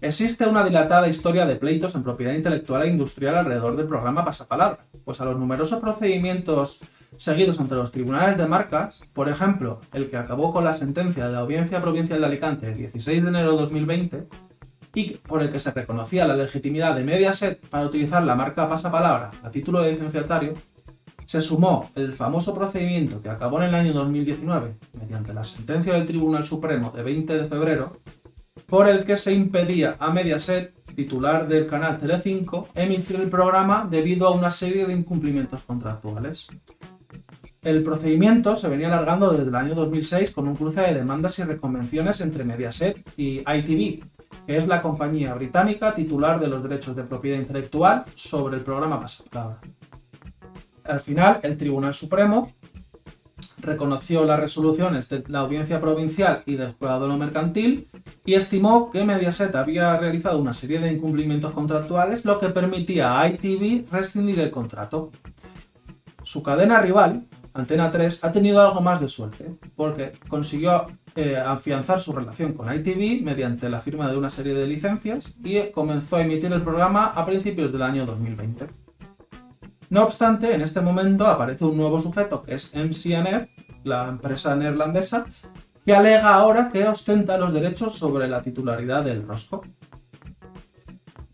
Speaker 3: Existe una dilatada historia de pleitos en propiedad intelectual e industrial alrededor del programa Pasapalabra, pues a los numerosos procedimientos seguidos ante los tribunales de marcas, por ejemplo, el que acabó con la sentencia de la Audiencia Provincial de Alicante el 16 de enero de 2020, y por el que se reconocía la legitimidad de Mediaset para utilizar la marca Pasapalabra a título de licenciatario, se sumó el famoso procedimiento que acabó en el año 2019, mediante la sentencia del Tribunal Supremo de 20 de febrero, por el que se impedía a Mediaset, titular del canal Telecinco, emitir el programa debido a una serie de incumplimientos contractuales. El procedimiento se venía alargando desde el año 2006 con un cruce de demandas y reconvenciones entre Mediaset y ITV, que es la compañía británica titular de los derechos de propiedad intelectual sobre el programa Pasapalabra. Al final, el Tribunal Supremo reconoció las resoluciones de la Audiencia Provincial y del Juzgado de Mercantil y estimó que Mediaset había realizado una serie de incumplimientos contractuales, lo que permitía a ITV rescindir el contrato. Su cadena rival, Antena 3, ha tenido algo más de suerte, porque consiguió eh, afianzar su relación con ITV mediante la firma de una serie de licencias y comenzó a emitir el programa a principios del año 2020. No obstante, en este momento aparece un nuevo sujeto que es MCNF, la empresa neerlandesa, que alega ahora que ostenta los derechos sobre la titularidad del rosco.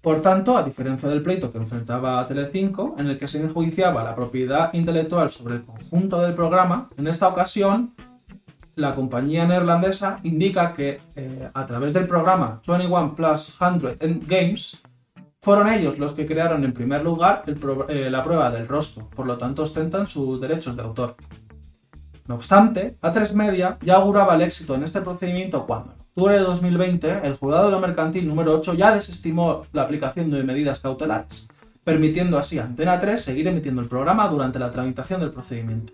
Speaker 3: Por tanto, a diferencia del pleito que enfrentaba a Telecinco, en el que se enjuiciaba la propiedad intelectual sobre el conjunto del programa, en esta ocasión la compañía neerlandesa indica que eh, a través del programa 21 Plus 100 Games fueron ellos los que crearon en primer lugar eh, la prueba del rostro, por lo tanto ostentan sus derechos de autor. No obstante, A3 Media ya auguraba el éxito en este procedimiento cuando, en octubre de 2020, el juzgado de lo mercantil número 8 ya desestimó la aplicación de medidas cautelares, permitiendo así a Antena 3 seguir emitiendo el programa durante la tramitación del procedimiento.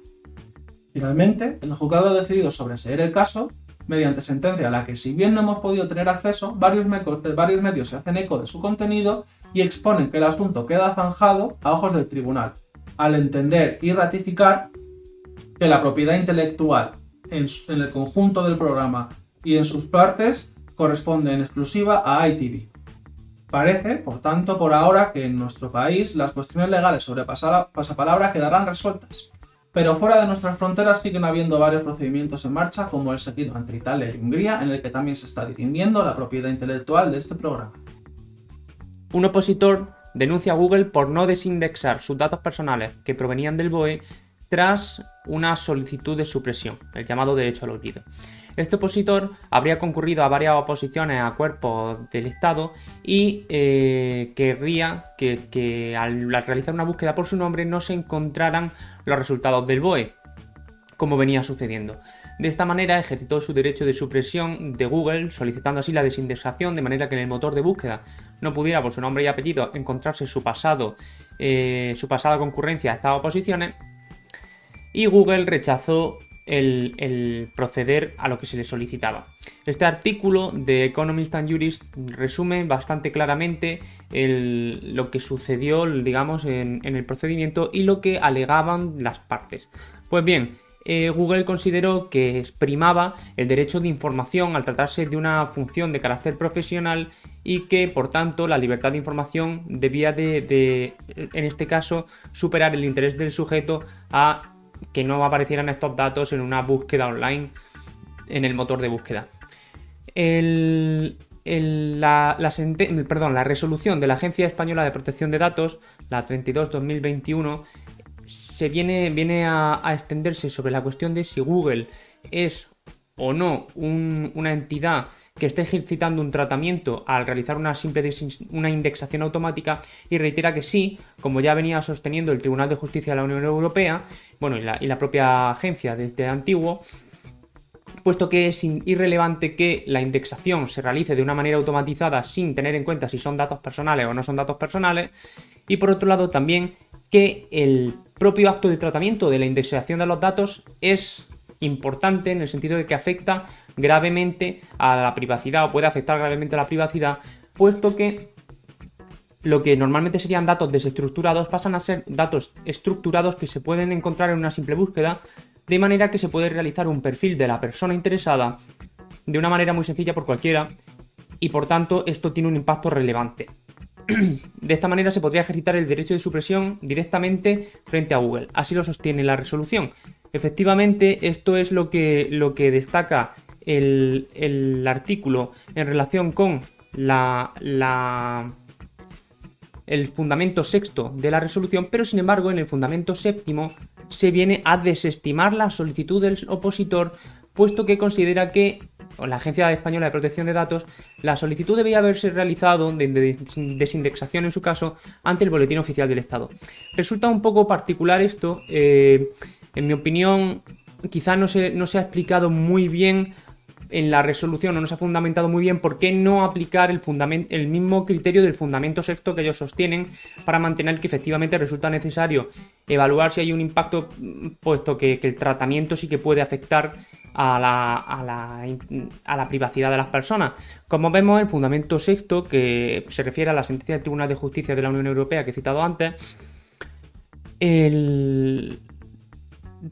Speaker 3: Finalmente, el juzgado ha decidido sobreseer el caso mediante sentencia a la que, si bien no hemos podido tener acceso, varios, medios se hacen eco de su contenido y exponen que el asunto queda zanjado a ojos del tribunal, al entender y ratificar que la propiedad intelectual en, el conjunto del programa y en sus partes corresponde en exclusiva a ITV. Parece, por tanto, por ahora que en nuestro país las cuestiones legales sobre pasapalabra quedarán resueltas, pero fuera de nuestras fronteras siguen habiendo varios procedimientos en marcha, como el seguido entre Italia y Hungría, en el que también se está dirimiendo la propiedad intelectual de este programa.
Speaker 4: Un opositor denuncia a Google por no desindexar sus datos personales que provenían del BOE tras una solicitud de supresión, el llamado derecho al olvido. Este opositor habría concurrido a varias oposiciones a cuerpos del Estado y eh, querría que, al, realizar una búsqueda por su nombre no se encontraran los resultados del BOE, como venía sucediendo. De esta manera ejercitó su derecho de supresión de Google, solicitando así la desindexación de manera que en el motor de búsqueda no pudiera por su nombre y apellido encontrarse su pasado, eh, su pasada concurrencia a estas oposiciones y Google rechazó el, proceder a lo que se le solicitaba. Este artículo de Economist and Jurist resume bastante claramente lo que sucedió, digamos, en, el procedimiento y lo que alegaban las partes. Pues bien, eh, Google consideró que primaba el derecho de información al tratarse de una función de carácter profesional y que por tanto la libertad de información debía de, en este caso, superar el interés del sujeto a que no aparecieran estos datos en una búsqueda online en el motor de búsqueda. la, resolución de la Agencia Española de Protección de Datos, la 32-2021, se viene, viene a, extenderse sobre la cuestión de si Google es o no una entidad que esté ejercitando un tratamiento al realizar una simple una indexación automática y reitera que sí, como ya venía sosteniendo el Tribunal de Justicia de la Unión Europea, bueno, y la, y la propia agencia desde antiguo, puesto que es irrelevante que la indexación se realice de una manera automatizada sin tener en cuenta si son datos personales o no son datos personales, y por otro lado también que el propio acto de tratamiento de la indexación de los datos es importante en el sentido de que afecta gravemente a la privacidad o puede afectar gravemente a la privacidad, puesto que lo que normalmente serían datos desestructurados pasan a ser datos estructurados que se pueden encontrar en una simple búsqueda, de manera que se puede realizar un perfil de la persona interesada de una manera muy sencilla por cualquiera y por tanto esto tiene un impacto relevante. De esta manera se podría ejercitar el derecho de supresión directamente frente a Google. Así lo sostiene la resolución. Efectivamente, esto es lo que, lo que destaca el, artículo en relación con la, la, el fundamento sexto de la resolución, pero sin embargo en el fundamento séptimo se viene a desestimar la solicitud del opositor, puesto que considera que la Agencia Española de Protección de Datos, la solicitud debía haberse realizado de, desindexación en su caso ante el Boletín Oficial del Estado. Resulta un poco particular esto, eh, en mi opinión, quizá no se, no se ha explicado muy bien en la resolución no nos ha fundamentado muy bien por qué no aplicar el, mismo criterio del fundamento sexto que ellos sostienen para mantener que efectivamente resulta necesario evaluar si hay un impacto, puesto que, el tratamiento sí que puede afectar a la, a, la, a la, privacidad de las personas. Como vemos, el fundamento sexto, que se refiere a la sentencia del Tribunal de Justicia de la Unión Europea que he citado antes, el,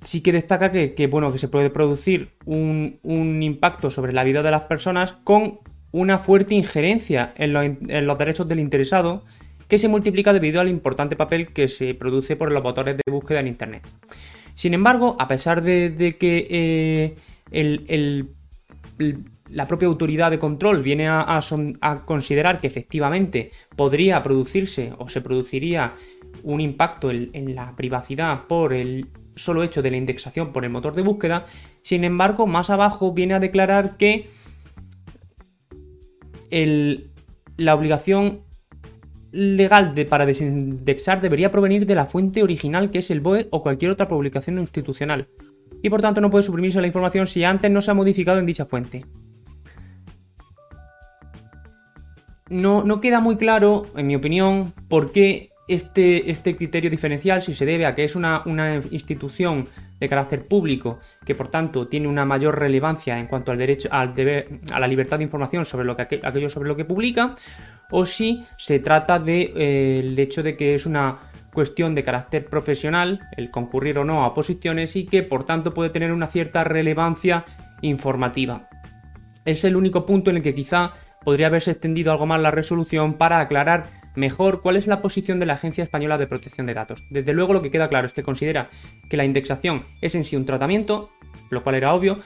Speaker 4: sí que destaca que, bueno, que se puede producir un, impacto sobre la vida de las personas con una fuerte injerencia en, los derechos del interesado que se multiplica debido al importante papel que se produce por los motores de búsqueda en Internet. Sin embargo, a pesar de, que eh, la propia autoridad de control viene a, considerar que efectivamente podría producirse o se produciría un impacto en la privacidad por el solo hecho de la indexación por el motor de búsqueda. Sin embargo, más abajo viene a declarar que la obligación legal de, para desindexar debería provenir de la fuente original que es el BOE o cualquier otra publicación institucional. Y por tanto no puede suprimirse la información si antes no se ha modificado en dicha fuente. No, no queda muy claro, en mi opinión, por qué este, este criterio diferencial, si se debe a que es una, institución de carácter público, que por tanto tiene una mayor relevancia en cuanto al derecho, al deber, a la libertad de información sobre lo que, aquello sobre lo que publica, o si se trata del de, eh, hecho de que es una cuestión de carácter profesional, el concurrir o no a oposiciones, y que por tanto puede tener una cierta relevancia informativa. Es el único punto en el que quizá podría haberse extendido algo más la resolución para aclarar mejor cuál es la posición de la Agencia Española de Protección de Datos. Desde luego lo que queda claro es que considera que la indexación es en sí un tratamiento, lo cual era obvio,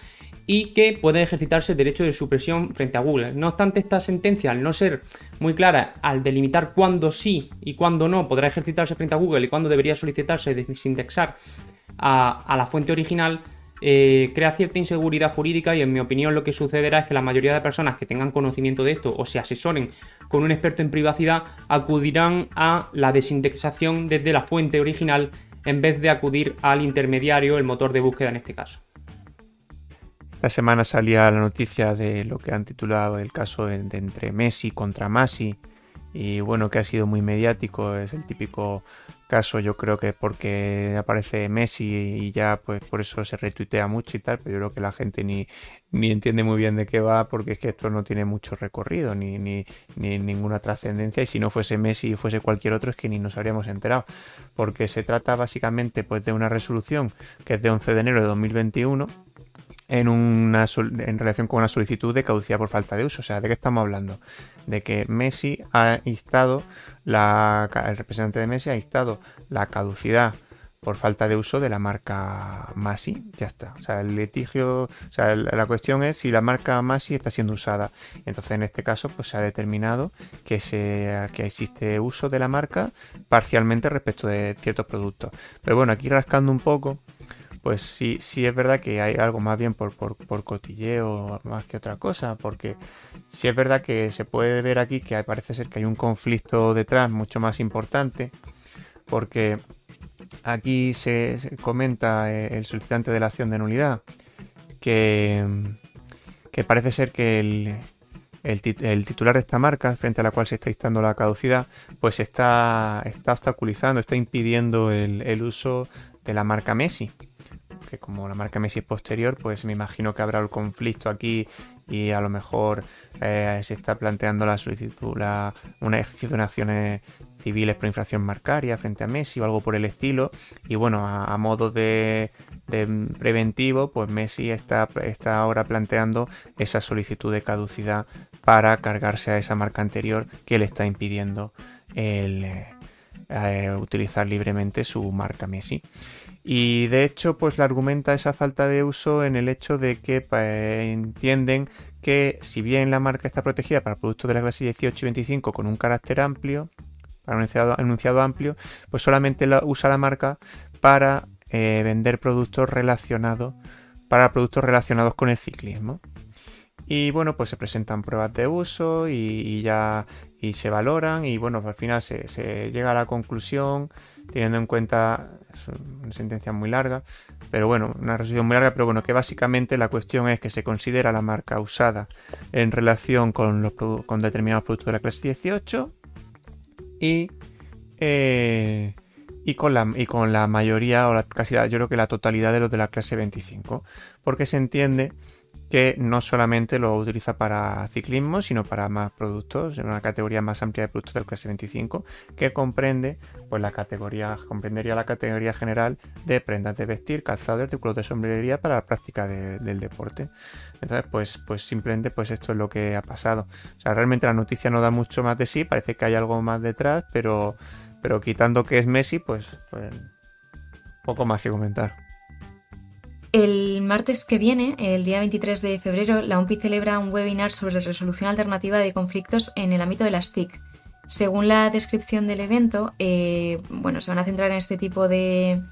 Speaker 4: y que puede ejercitarse el derecho de supresión frente a Google. No obstante, esta sentencia, al no ser muy clara, al delimitar cuándo sí y cuándo no podrá ejercitarse frente a Google y cuándo debería solicitarse desindexar a, a la fuente original, eh, crea cierta inseguridad jurídica y en mi opinión lo que sucederá es que la mayoría de personas que tengan conocimiento de esto o se asesoren con un experto en privacidad acudirán a la desindexación desde la fuente original en vez de acudir al intermediario, el motor de búsqueda en este caso.
Speaker 1: La semana salía la noticia de lo que han titulado el caso de entre Messi contra Masi y bueno, que ha sido muy mediático, es el típico caso, yo creo que porque aparece Messi y ya pues por eso se retuitea mucho y tal, pero yo creo que la gente ni, ni entiende muy bien de qué va porque es que esto no tiene mucho recorrido ni, ni, ni ninguna trascendencia y si no fuese Messi y fuese cualquier otro es que ni nos habríamos enterado porque se trata básicamente pues de una resolución que es de 11 de enero de 2021 en, una, en relación con una solicitud de caducidad por falta de uso. O sea, ¿de qué estamos hablando? De que Messi ha instado, la, el representante de Messi ha instado la caducidad por falta de uso de la marca Masi. Ya está. O sea, el litigio, o sea, la cuestión es si la marca Masi está siendo usada. Entonces, en este caso, pues se ha determinado que, se, que existe uso de la marca parcialmente respecto de ciertos productos. Pero bueno, aquí rascando un poco, pues sí, sí es verdad que hay algo más bien por, por, cotilleo más que otra cosa, porque sí es verdad que se puede ver aquí que parece ser que hay un conflicto detrás mucho más importante, porque aquí se, comenta eh, el solicitante de la acción de nulidad que, que parece ser que el, el, titular de esta marca, frente a la cual se está instando la caducidad, pues está, está obstaculizando, está impidiendo el, el uso de la marca Messi que como la marca Messi es posterior, pues me imagino que habrá el conflicto aquí y a lo mejor eh, se está planteando la solicitud, la, un ejercicio de acciones civiles por infracción marcaria frente a Messi o algo por el estilo. Y bueno, a, modo de, preventivo, pues Messi está, está ahora planteando esa solicitud de caducidad para cargarse a esa marca anterior que le está impidiendo el, eh, utilizar libremente su marca Messi. Y de hecho, pues le argumenta esa falta de uso en el hecho de que entienden que si bien la marca está protegida para productos de la clase 18 y 25 con un carácter amplio, para un enunciado, amplio, pues solamente usa la marca para eh, vender productos relacionados, para productos relacionados con el ciclismo. Y bueno, pues se presentan pruebas de uso y, ya y se valoran y bueno, al final se, llega a la conclusión teniendo en cuenta una sentencia muy larga, pero bueno, una resolución muy larga, pero bueno, que básicamente la cuestión es que se considera la marca usada en relación con, los, con determinados productos de la clase 18 y, eh, y, con la, y con la mayoría, o casi yo creo que la totalidad de los de la clase 25, porque se entiende que no solamente lo utiliza para ciclismo, sino para más productos, en una categoría más amplia de productos del clase 25, que comprende pues la categoría, comprendería la categoría general de prendas de vestir, calzado, artículos de sombrería para la práctica del deporte. Entonces, pues, pues simplemente pues esto es lo que ha pasado. O sea, realmente la noticia no da mucho más de sí, parece que hay algo más detrás, pero, pero quitando que es Messi, pues, pues poco más que comentar.
Speaker 2: El martes que viene, el día 23 de febrero, la UNPI celebra un webinar sobre resolución alternativa de conflictos en el ámbito de las TIC. Según la descripción del evento, eh, bueno, se van a centrar en este tipo de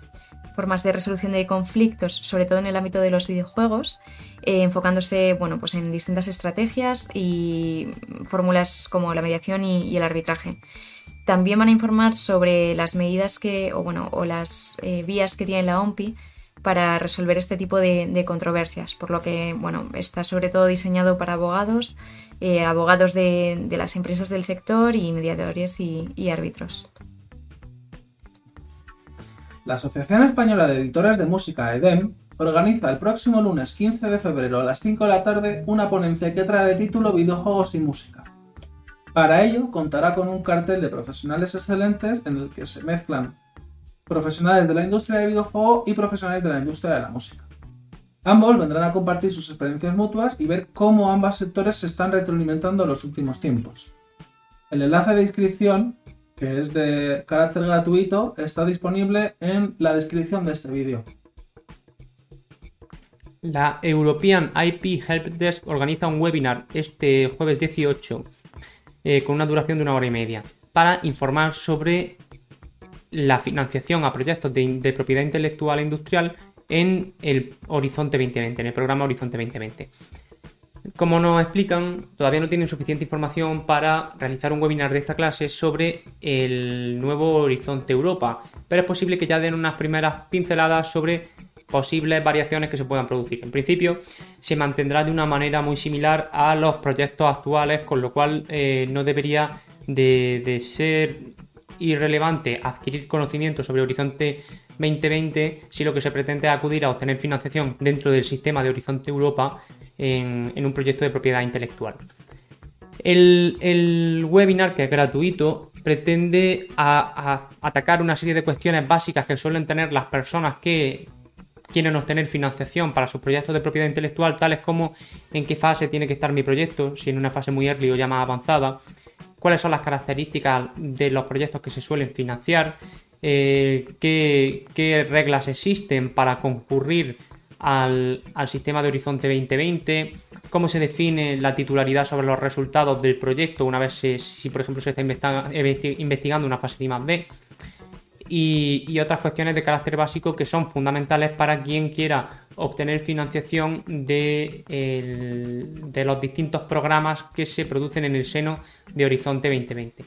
Speaker 2: formas de resolución de conflictos, sobre todo en el ámbito de los videojuegos, eh, enfocándose bueno, pues en distintas estrategias y fórmulas como la mediación y, el arbitraje. También van a informar sobre las medidas que, o bueno, o las eh, vías que tiene la OMPI para resolver este tipo de, controversias, por lo que bueno, está sobre todo diseñado para abogados, eh, abogados de, las empresas del sector y mediadores y, árbitros.
Speaker 3: La Asociación Española de Editores de Música, EDEM, organiza el próximo lunes 15 de febrero a las 5 de la tarde una ponencia que trae de título Videojuegos y Música. Para ello, contará con un cartel de profesionales excelentes en el que se mezclan profesionales de la industria del videojuego y profesionales de la industria de la música. Ambos vendrán a compartir sus experiencias mutuas y ver cómo ambos sectores se están retroalimentando en los últimos tiempos. El enlace de inscripción, que es de carácter gratuito, está disponible en la descripción de este vídeo.
Speaker 4: La European IP Help Desk organiza un webinar este jueves 18 eh, con una duración de una hora y media para informar sobre la financiación a proyectos de, propiedad intelectual e industrial en el Horizonte 2020, en el programa Horizonte 2020. Como nos explican, todavía no tienen suficiente información para realizar un webinar de esta clase sobre el nuevo Horizonte Europa, pero es posible que ya den unas primeras pinceladas sobre posibles variaciones que se puedan producir. En principio, se mantendrá de una manera muy similar a los proyectos actuales, con lo cual eh, no debería de, ser irrelevante adquirir conocimiento sobre Horizonte 2020 si lo que se pretende es acudir a obtener financiación dentro del sistema de Horizonte Europa en, un proyecto de propiedad intelectual. El, webinar, que es gratuito, pretende atacar una serie de cuestiones básicas que suelen tener las personas que quieren obtener financiación para sus proyectos de propiedad intelectual, tales como en qué fase tiene que estar mi proyecto, si en una fase muy early o ya más avanzada, cuáles son las características de los proyectos que se suelen financiar, eh, qué, reglas existen para concurrir al, sistema de Horizonte 2020, cómo se define la titularidad sobre los resultados del proyecto una vez si por ejemplo se está investigando una fase de I+D y, otras cuestiones de carácter básico que son fundamentales para quien quiera obtener financiación de, los distintos programas que se producen en el seno de Horizonte 2020.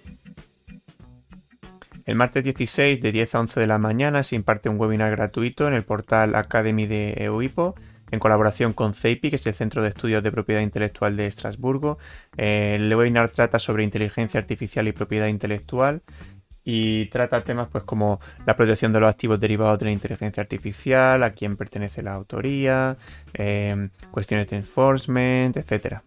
Speaker 1: El martes 16 de 10 a 11 de la mañana se imparte un webinar gratuito en el portal Academy de EUIPO en colaboración con CEIPI, que es el Centro de Estudios de Propiedad Intelectual de Estrasburgo. El webinar trata sobre inteligencia artificial y propiedad intelectual y trata temas pues como la protección de los activos derivados de la inteligencia artificial, a quién pertenece la autoría, eh, cuestiones de enforcement, etcétera.